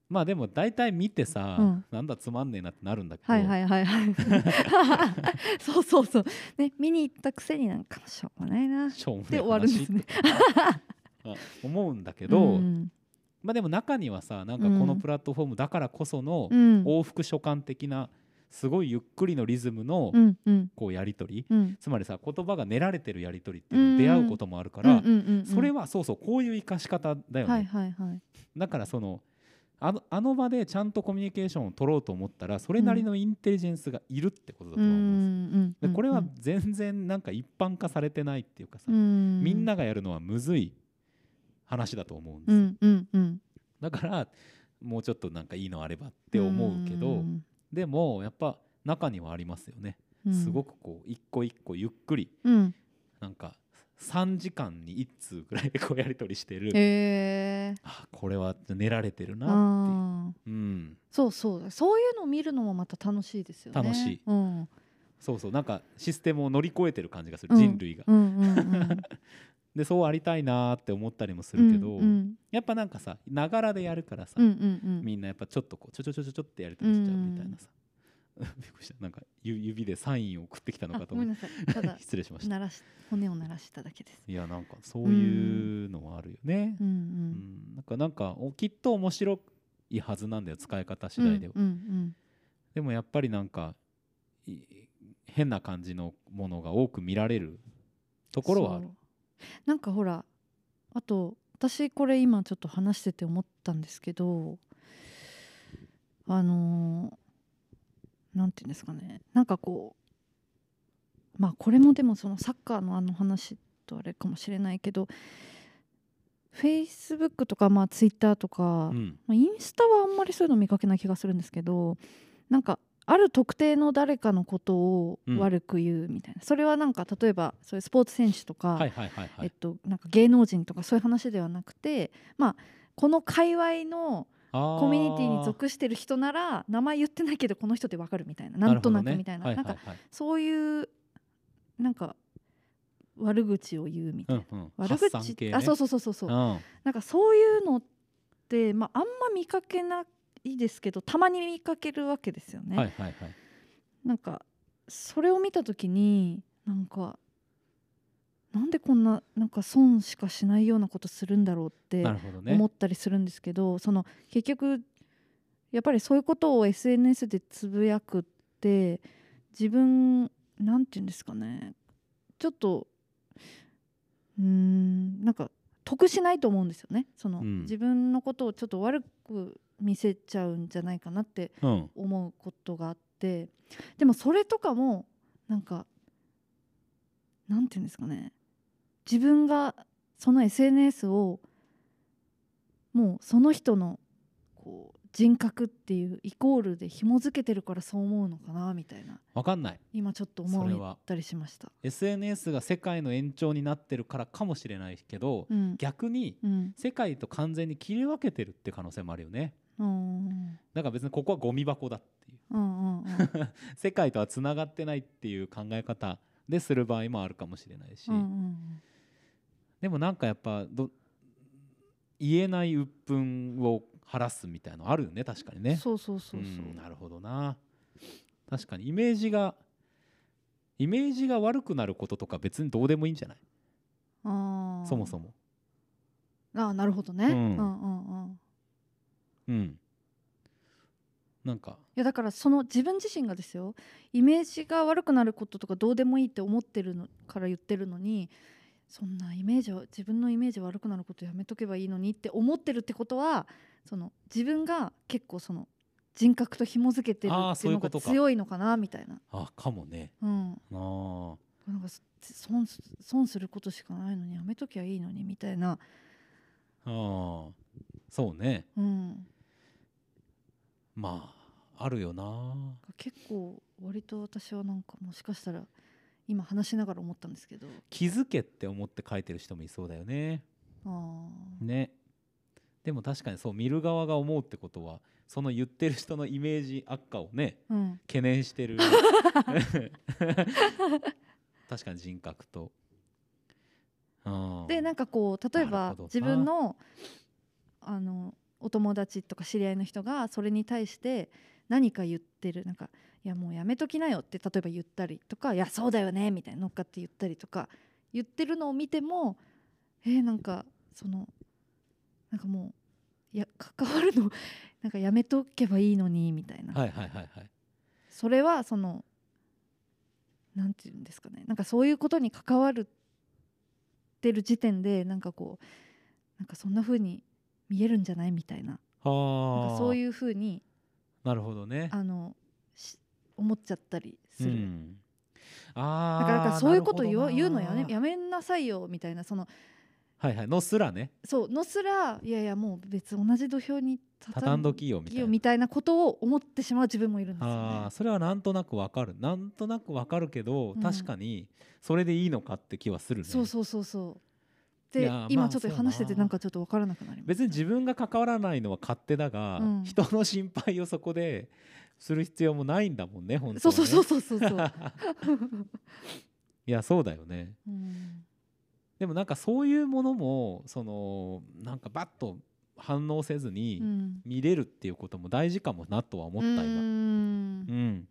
まあでも大体見てさ、うんなんだつまんねえなってなるんだけど、はいはいはいはい。(laughs) そうそうそう。ね見に行ったくせになんかしょうがないな。しょうもねえで終わるんですね。(laughs) 思うんだけど、うんまあでも中にはさなんかこのプラットフォームだからこそのうん。往復書簡的なすごいゆっくりのリズムのうんうん。こうやり取り、うん。つまりさ言葉が練られてるやり取りっていうのに出会うこともあるから、うんうんうんうん。それはそうそうこういう生かし方だよね、はいはいはい。だからそのあのあの場でちゃんとコミュニケーションを取ろうと思ったらそれなりのインテリジェンスがいるってことだと思うんです、ん。でこれは全然なんか一般化されてないっていうかさ、うん。みんながやるのはむずい話だと思うんです、うんうんうん。だからもうちょっとなんかいいのあればって思うけど、ん。でもやっぱ中にはありますよね、うん。すごくこう一個一個ゆっくりうん。なんか3時間に1通ぐらいでこうやり取りしてる、へえ。あこれは練られてるなあっていう、うん、そうそうそういうのを見るのもまた楽しいですよね。楽しい。うん。そうそう。なんかシステムを乗り越えてる感じがする、うん。人類が。うんうんうん (laughs) でそうありたいなーって思ったりもするけど、うんうん。やっぱなんかさながらでやるからさ、うんうんうん。みんなやっぱちょっとこうちょちょちょちょちょってやりとりしちゃうみたいなさ、(laughs) びっくりした。なんかゆ指でサインを送ってきたのあかと思って。(laughs) 失礼しました。鳴らし骨を鳴らしただけです。いやなんかそういうのはあるよね。う、んううん。んなんかなんかおきっと面白いはずなんだよ使い方次第では、うんうん。でもやっぱりなんかい変な感じのものが多く見られるところはあるなんかほらあと私これ今ちょっと話してて思ったんですけどあのーなんていうんですかね。なんかこうまあこれもでもそのサッカーのあの話とあれかもしれないけどフェイスブックとかまあツイッターとか、うん。まあ、インスタはあんまりそういうの見かけない気がするんですけどなんかある特定の誰かのことをうん。悪く言うみたいな、それはなんか例えばそういうスポーツ選手とか、芸能人とかそういう話ではなくて、まあ、この界隈のココミュニティに属してる人なら名前言ってないけどこの人ってわかるみたいな。なんとなくみたいな,、はいはない。んかはいそういうなんか悪口を言うみたいな、うんうん。悪口、系ね。あそうそうそうそうそう、うん。なんかそういうのって、まあ、あんま見かけないですけどたまに見かけるわけですよね。はいはいはい。なんかそれを見た時になんかなんでこんななんか損しかしないようなことするんだろうって思ったりするんですけど、その結局やっぱりそういうことを SNS でつぶやくって自分なんて言うんですかね。ちょっとうーんなんか得しないと思うんですよね。その、うん。自分のことをちょっと悪く見せちゃうんじゃないかなってうん。思うことがあってでもそれとかもなんかなんて言うんですかね。自分がその SNS をもうその人のこう人格っていうイコールで紐付けてるからそう思うのかなみたいな。わかんない。今ちょっと思ったりしました。SNS が世界の延長になってるからかもしれないけど、うん。逆にうん。世界と完全に切り分けてるって可能性もあるよね。うんだから別にここはゴミ箱だっていう。うんうん世界とはつながってないっていう考え方でする場合もあるかもしれないし、うんうんでもなんかやっぱど言えない鬱憤を晴らすみたいなのあるよね確かにね。そうそうそうそう。うんなるほどな。確かに。イメージがイメージが悪くなることとか別にどうでもいいんじゃない？あー。そもそも。あーなるほどね、ううんん、うんうんうん。なんか。いやだからその自分自身がですよ。イメージが悪くなることとかどうでもいいって思ってるのから言ってるのにそんなイメージは自分のイメージ悪くなることやめとけばいいのにって思ってるってことはその自分が結構その人格と紐付けてるっていうのが強いのかなみたいな。あかもね。うん、あ。なんかそ損す損することしかないのにやめときゃいいのにみたいな、ーあー。そうね。うん、まああるよな。結構割と私はなんかもしかしたら今話しながら思ったんですけど。気づけって思って書いてる人もいそうだよね。あー。ね。でも確かにそう見る側が思うってことはその言ってる人のイメージ悪化をねうん。懸念してる。(laughs) 確かに人格と。うん。でなんかこう例えば自分のあのお友達とか知り合いの人がそれに対して何か言ってるなんか「いやもうやめときなよ」って例えば言ったりとか「いやそうだよね」みたいな乗っかって言ったりとか言ってるのを見てもえー、なんかそのなんかもういや関わるの (laughs) なんかやめとけばいいのにみたいな、はいはいはいはい。それはそのなんていうんですかね。なんかそういうことに関わるってる時点でなんかこうなんかそんな風に見えるんじゃない？みたいな。はそういう風になるほどね。あのし思っちゃったりする、うん、あだからそういうこと言わなるほどな。言うのやめやめなさいよみたいなそのはいはいのすらね。そうのすらいやいやもう別に同じ土俵に畳んどきよみたいな。みたいなことを思ってしまう自分もいるんですよね。ああ。それはなんとなくわかる。なんとなくわかるけど、うん。確かにそれでいいのかって気はするね。そうそうそうそう。で今ちょっと話しててななんかちょっと分からなくなります。別に自分が関わらないのは勝手だが、うん。人の心配をそこでする必要もないんだもんね本当はね。そうそうそうそうそうそう。(laughs) いやそうだよね。うん。でもなんかそういうものもそのなんかバッと反応せずにうん。見れるっていうことも大事かもなとは思った今。うー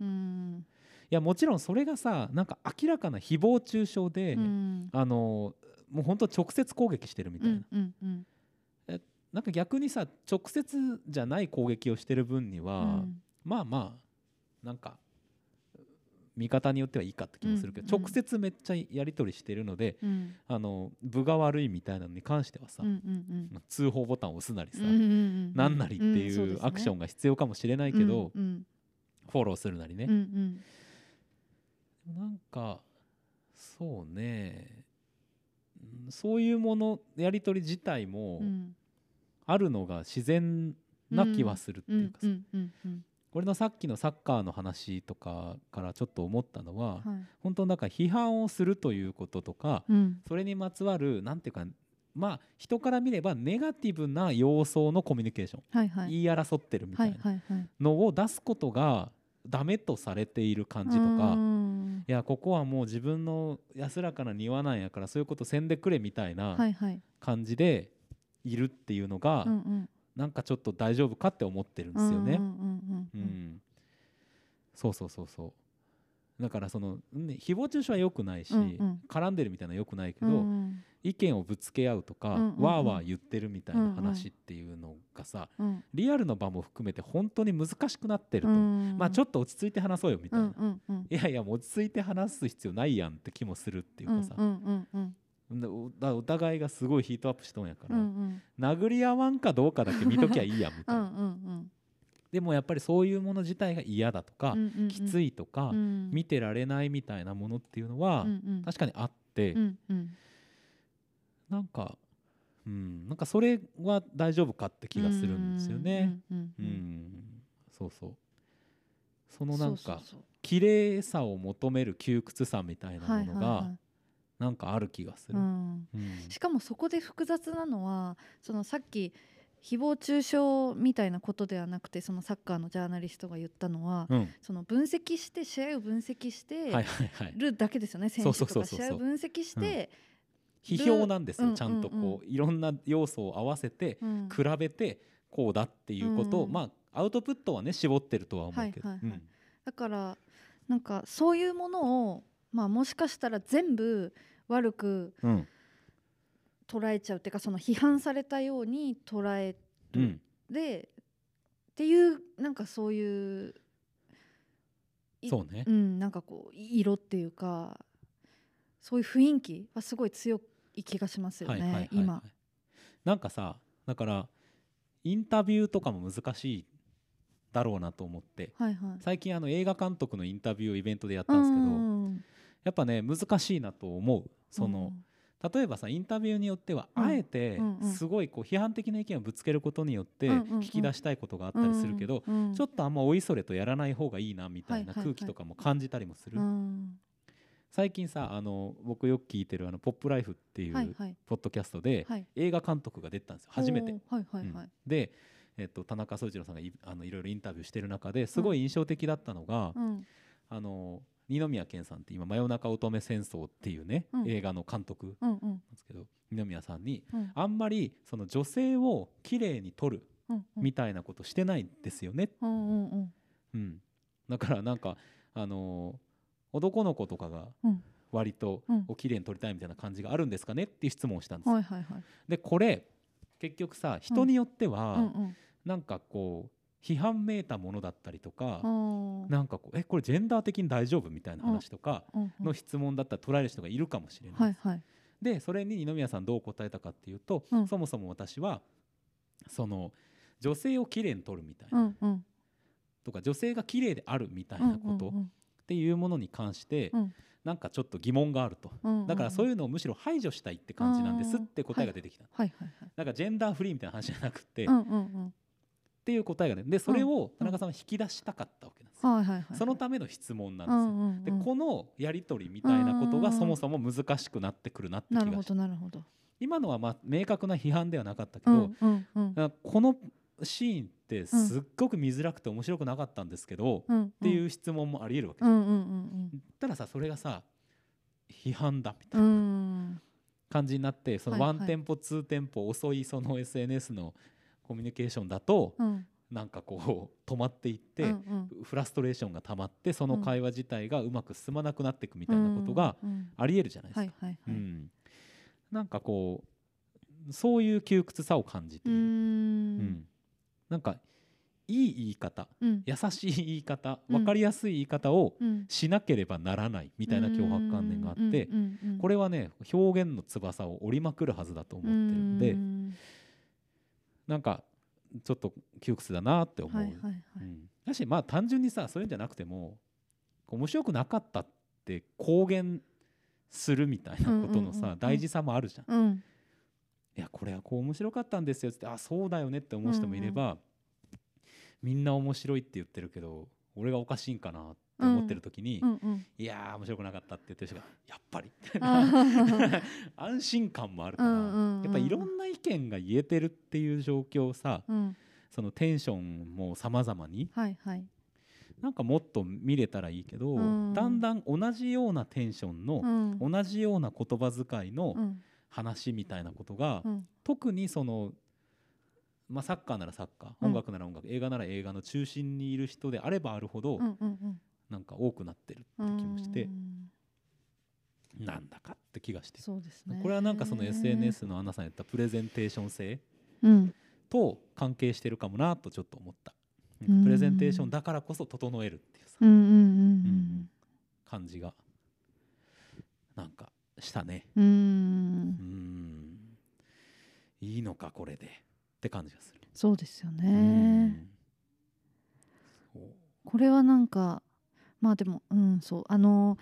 ん。いやもちろんそれがさなんか明らかな誹謗中傷で、うん。あのもう本当直接攻撃してるみたいな、うんうんなんか逆にさ直接じゃない攻撃をしてる分には、うん。まあまあなんか見方によってはいいかって気もするけど、うんうん。直接めっちゃやり取りしてるのでうん。あの分が悪いみたいなのに関してはさ、うんうん通報ボタンを押すなりさ、うんうんうんなんなりっていうアクションが必要かもしれないけど、うんフォローするなりね、うんうん。なんかそうね。うんそういうものやり取り自体もうん。あるのが自然な気はするってうんいうかさ、これのさっきのサッカーの話とかからちょっと思ったのは、はい。本当なんか批判をするということとかうん。それにまつわるなんていうかまあ人から見ればネガティブな様相のコミュニケーション、はいはい。言い争ってるみたはいいなのを出すことがダメとされている感じとか、うん。いやここはもう自分の安らかな庭なんやからそういうことせんでくれみたいなはいはい。感じでいるっていうのが、うんうん。なんかちょっと大丈夫かって思ってるんですよね。うんうんうんううん。ん、そうそうそうそうだからその、ね、誹謗中傷は良くないし、うんうん。絡んでるみたいなのは良くないけど、うんうん。意見をぶつけ合うとか、うんうんうん。わーわー言ってるみたいな話っていうのがさ、うんリアルの場も含めて本当に難しくなってると、うん。まあちょっと落ち着いて話そうよみたいな、うんうんうん。いやいや落ち着いて話す必要ないやんって気もするっていうかさ、うんうんうんでおだお互いがすごいヒートアップしとんやから、うんうん。殴り合わんかどうかだけ見ときゃいいやんみたいな、うんうんでもやっぱりそういうもの自体が嫌だとか、うんうんきついとか、うん。見てられないみたいなものっていうのは、うんうん。確かにあって、うんうん。なんかうん、なんかそれは大丈夫かって気がするんですよね。うんうんううんん、そうそう。そのなんか綺麗さを求める窮屈さみたいなものがなんかある気がする。うん。うん。しかもそこで複雑なのはそのさっき誹謗中傷みたいなことではなくてそのサッカーのジャーナリストが言ったのは、うん、その分析して試合を分析して。るだけですよね、選手とかそうそうそう。試合を分析して、批評なんですよ、うんちゃんとうんこういろんな要素を合わせてうん。比べてこうだっていうことを、うん。まあアウトプットはね絞ってるとは思うけど、だからなんかそういうものを、まあ、もしかしたら全部悪くうん捉えちゃうっていうかその批判されたように捉えうん。でっていうなんかそういういそうね。う、ん、なんかこう色っていうかそういう雰囲気はすごい強い気がしますよね、はいはいはいはい。今。なんかさだからインタビューとかも難しいだろうなと思って。はいはい。最近あの映画監督のインタビューをイベントでやったんですけど、うんやっぱね難しいなと思う。その、例えばさインタビューによってはうん。あえてすごいこう批判的な意見をぶつけることによってうんうんうん。引き出したいことがあったりするけど、うんうんちょっとあんまおいそれとやらない方がいいなみたいな空気とかも感じたりもする、うん。最近さあの僕よく聞いてるあの「ポップライフっていうポッドキャストではい。映画監督が出てたんですよ初めて。おーはいはいはい。うん。で、えっと、田中総一郎さんがいあのいろいろインタビューしてる中ですごい。印象的だったのが、うん。あの二宮健さんって今「真夜中乙女戦争」っていうね、うん。映画の監督うんうん。なんですけど二宮さんにうん。あんまりその女性を綺麗に撮るうんうん。みたいなことしてないんですよね、うんうんうん。うん、だからなんかあのー男の子とかがうん。割とうん。お綺麗に撮りたいみたいな感じがあるんですかねっていう質問をしたんですよ、はいはいはい。でこれ結局さ人によっては、うんうん。なんかこう批判めいたものだったりとか、うんなんかこうえこれジェンダー的に大丈夫みたいな話とかの質問だったら捉える人がいるかもしれない、はいはい。でそれに二宮さんどう答えたかっていうと、うん。そもそも私はその女性をきれいに撮るみたいな、うんうん。とか女性が綺麗であるみたいうんなことっうんていうものに関して、うん。なんかちょっと疑問があると、うんうんだからそういうのをむしろ排除したいって感じなんですって答えが出てきた、はいはいはい。なんかジェンダーフリーみたいな話じゃなくて、っうんうんうん。ていう答えがねでそれを田中さんは引き出したかったわけなんですよ、はいはいはい。そのための質問なんうですよ、んうんうんでこのやり取りみたいなことがうんそもそも難しくなってくるなって気なるほどなるほど。今のはまあ明確な批判ではなかったけど、うんうんうん。このシーンってすっごく見づらくて面白くなかったんですけど、っうん。っていう質問もありえるわけじゃん、うんうんうんたださそれがさ批判だみたういなんうん感じになってそのワンテンポツーテンポ遅いその SNS のコミュニケーションだとうん。なんかこう止まっていって、うんうん。フラストレーションが溜まってその会話自体がうまく進まなくなっていくみたいなことがありえるじゃないですか。なんかこうそういう窮屈さを感じてういる。ん。うん。なんかいい言い方うん。優しい言い方うん。分かりやすい言い方をうん。しなければならないみたいな脅迫観念があってこれはね表現の翼を折りまくるはずだと思ってるんでうんなんかちょっと窮屈だなって思う。はいはいはい。うんだしまあ単純にさそういうんじゃなくても面白くなかったって公言するみたいなことのうんうんうんうんさ大事さもあるじゃん。うんいやこれはこう面白かったんですよっつってあそうだよねって思う人もいれば、みんな面白いって言ってるけど俺がおかしいんかなって思ってる時に、うん。うん。いやー面白くなかったって言ってる人がやっぱり？(laughs) (laughs) 安心感もあるから、うんうんうん。やっぱいろんな意見が言えてるっていう状況をさうん。そのテンションも様々にはいはい。なんかもっと見れたらいいけど、うん。だんだん同じようなテンションのう、ん。同じような言葉遣いのうん。話みたいなことが、うん。特にその、まあ、サッカーならサッカーうん。音楽なら音楽、映画なら映画の中心にいる人であればあるほど、うんうんうんなんか多くなってるって気もしてう、んなんだかって気がして、そうですね。これはなんかその SNS のアンナさんやったプレゼンテーション性うんと関係してるかもなとちょっと思った。うんかプレゼンテーションだからこそ整えるっていうさ、うんうんうん感じがなんかしたね。うんいいのかこれでって感じがする。そうですようね。これはなんかまあでもうんそう。あの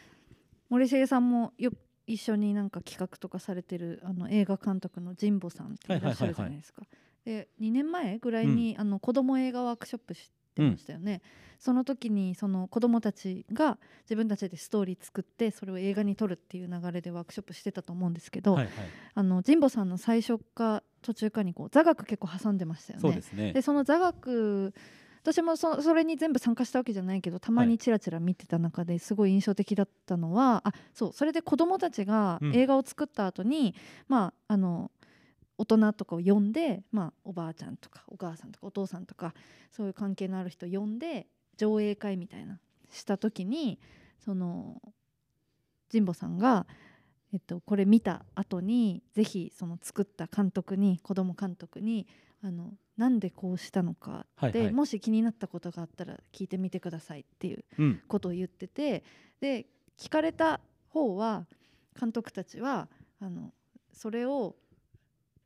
森重さんもよ一緒になんか企画とかされてるあの映画監督の神保さんっていらっしゃるじゃないですか。で2年前ぐらいに、あの子供映画ワークショップしてましたよね、その時にその子供たちが自分たちでストーリー作ってそれを映画に撮るっていう流れでワークショップしてたと思うんですけど、はいはい。あの神保さんの最初か途中かにこう座学結構挟んでましたよね。そうですね。でその座学私もそそれに全部参加したわけじゃないけどたまにちらちら見てた中ですごい印象的だったのは、あそうそれで子どもたちがうん。映画を作った後に、まああの大人とかを呼んで、まあ、おばあちゃんとかお母さんとかお父さんとかそういう関係のある人呼んで上映会みたいなした時にその神保さんが、えっと、これ見た後にぜひその作った監督に子供監督にあのなんでこうしたのかで、はいはい。もし気になったことがあったら聞いてみてくださいっていううん。ことを言っててで聞かれた方は監督たちはあのそれを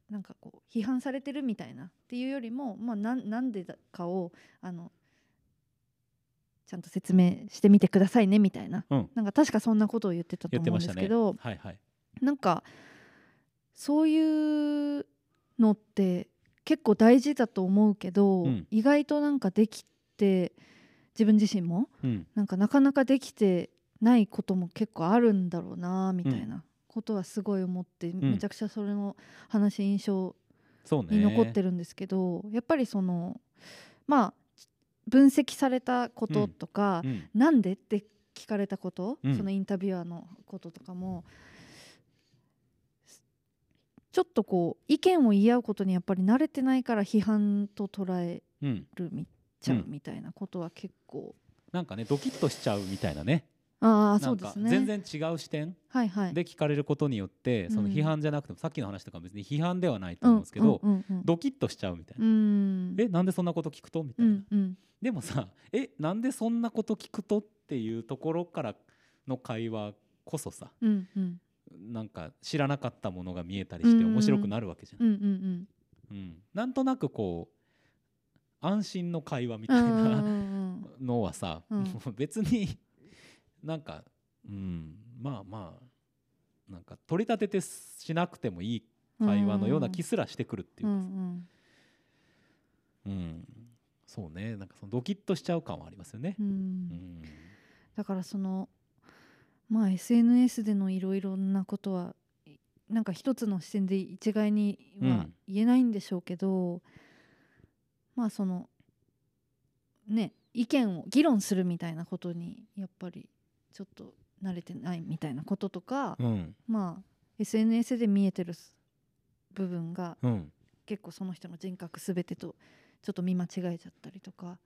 なんかこう批判されてるみたいなっていうよりも、まあ、なんなんでだかをあのちゃんと説明してみてくださいねみたいな、うん。なんか確かそんなことを言ってたと思うんですけど、はいはい。なんかそういうのって結構大事だと思うけど、うん。意外となんかできて自分自身もうん。なんかなかなかできてないことも結構あるんだろうなみたいなことはすごい思って、めちゃくちゃそれの話印象に残ってるんですけど、やっぱりそのまあ分析されたこととか、うん。なんでって聞かれたこと、うん。そのインタビュアーのこととかもちょっとこう意見を言い合うことにやっぱり慣れてないから批判と捉えうんるみちゃううんみたいなことは結構、なんかねドキッとしちゃうみたいなね。ああそうですね。全然違う視点で聞かれることによってそのうん批判じゃなくてもさっきの話とか別に批判ではないと思うんですけどうんうんうんドキッとしちゃうみたいな。うん。えなんでそんなこと聞くとみたういな。んうん。でもさえなんでそんなこと聞くとっていうところからの会話こそさうんうんなんか知らなかったものが見えたりして面白くなるわけじゃん、うんうんうん。なんとなくこう安心の会話みたいなんのはさ、うん。もう別になんか、うん、まあまあなんか取り立ててしなくてもいい会話のような気すらしてくるっていううかさ、んうんそうね。なんかそのドキッとしちゃう感はありますよね。う。ん。だからそのまあ SNS でのいろいろなことはいなんか一つの視点で一概にはうん。言えないんでしょうけど、まあそのね意見を議論するみたいなことにやっぱりちょっと慣れてないみたいなこととか、うん。まあ SNS で見えてる部分がうん。結構その人の人格すべてとちょっと見間違えちゃったりとか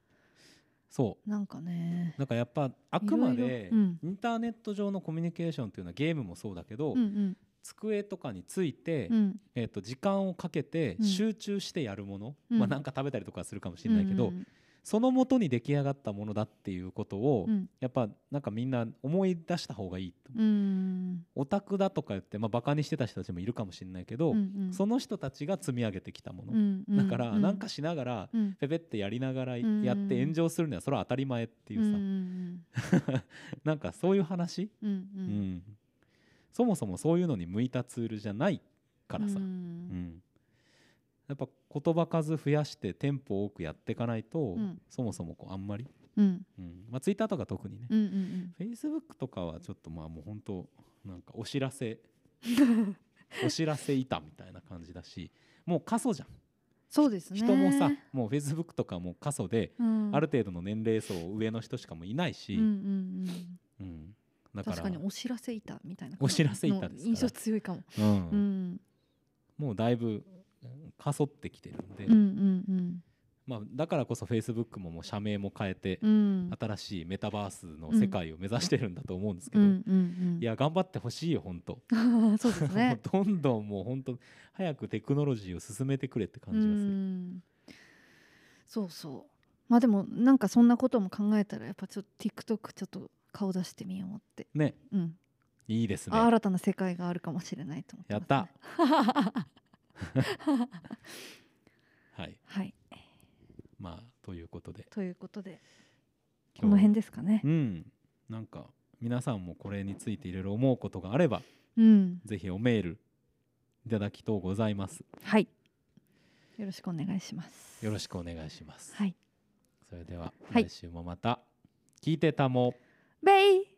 そう。なんかね。なんかやっぱあくまでインターネット上のコミュニケーションっていうのはゲームもそうだけど、うんうん。机とかについて、うん。えー、と時間をかけてうん。集中してやるもの、うん。まあ、なんか食べたりとかはするかもしれないけど、うんそのもとに出来上がったものだっていうことを、うん。やっぱなんかみんな思い出した方がいいオタクだとか言って、まあ、バカにしてた人たちもいるかもしれないけど、うんうん。その人たちが積み上げてきたもの、うんうんだからなんかしながら、うん。ペペってやりながらんやって炎上するのはそれは当たり前っていうさ、うん (laughs) なんかそういう話、うんうん。うん。そもそもそういうのに向いたツールじゃないからさ、ううんんやっぱ言葉数増やしてテンポ多くやっていかないと、うん。そもそもこうあんまり、うん。うん。まあ、ツイッターとか特にね、うんうんフェイスブックとかはちょっとまあもう本当なんかお知らせ (laughs) お知らせ板みたいな感じだしもう過疎じゃん、そうですね。人もさもうフェイスブックとかもう過疎で、うん。ある程度の年齢層上の人しかもういないし、うんうんうん。うん。だから確かにお知らせ板みたいなお知らせ板です印象強いかも。うん。うん。もうだいぶうん過疎ってきてるんで、うんうんまあ、だからこそフェイスブックももう社名も変えて、うん。うん新しいメタバースの世界を目指してるんだと思うんですけど、うんうんうん。いや頑張ってほしいよ本当 (laughs) そうですね。(laughs) どんどんもう本当早くテクノロジーを進めてくれって感じがすうる。ん。そうそう。まあでもなんかそんなことも考えたらやっぱちょっと TikTok ちょっと顔出してみようって。ね。うん。いいですね。あ新たな世界があるかもしれないと思ってね。った (laughs) (laughs) はい。はい。まあということで。ということでこの辺ですかね。うん。なんか皆さんもこれについていろいろ思うことがあればうん。ぜひおメールいただきとうございます。はい。よろしくお願いします。よろしくお願いします、はい。それでははい。来週もまた聞いてたも、ベイ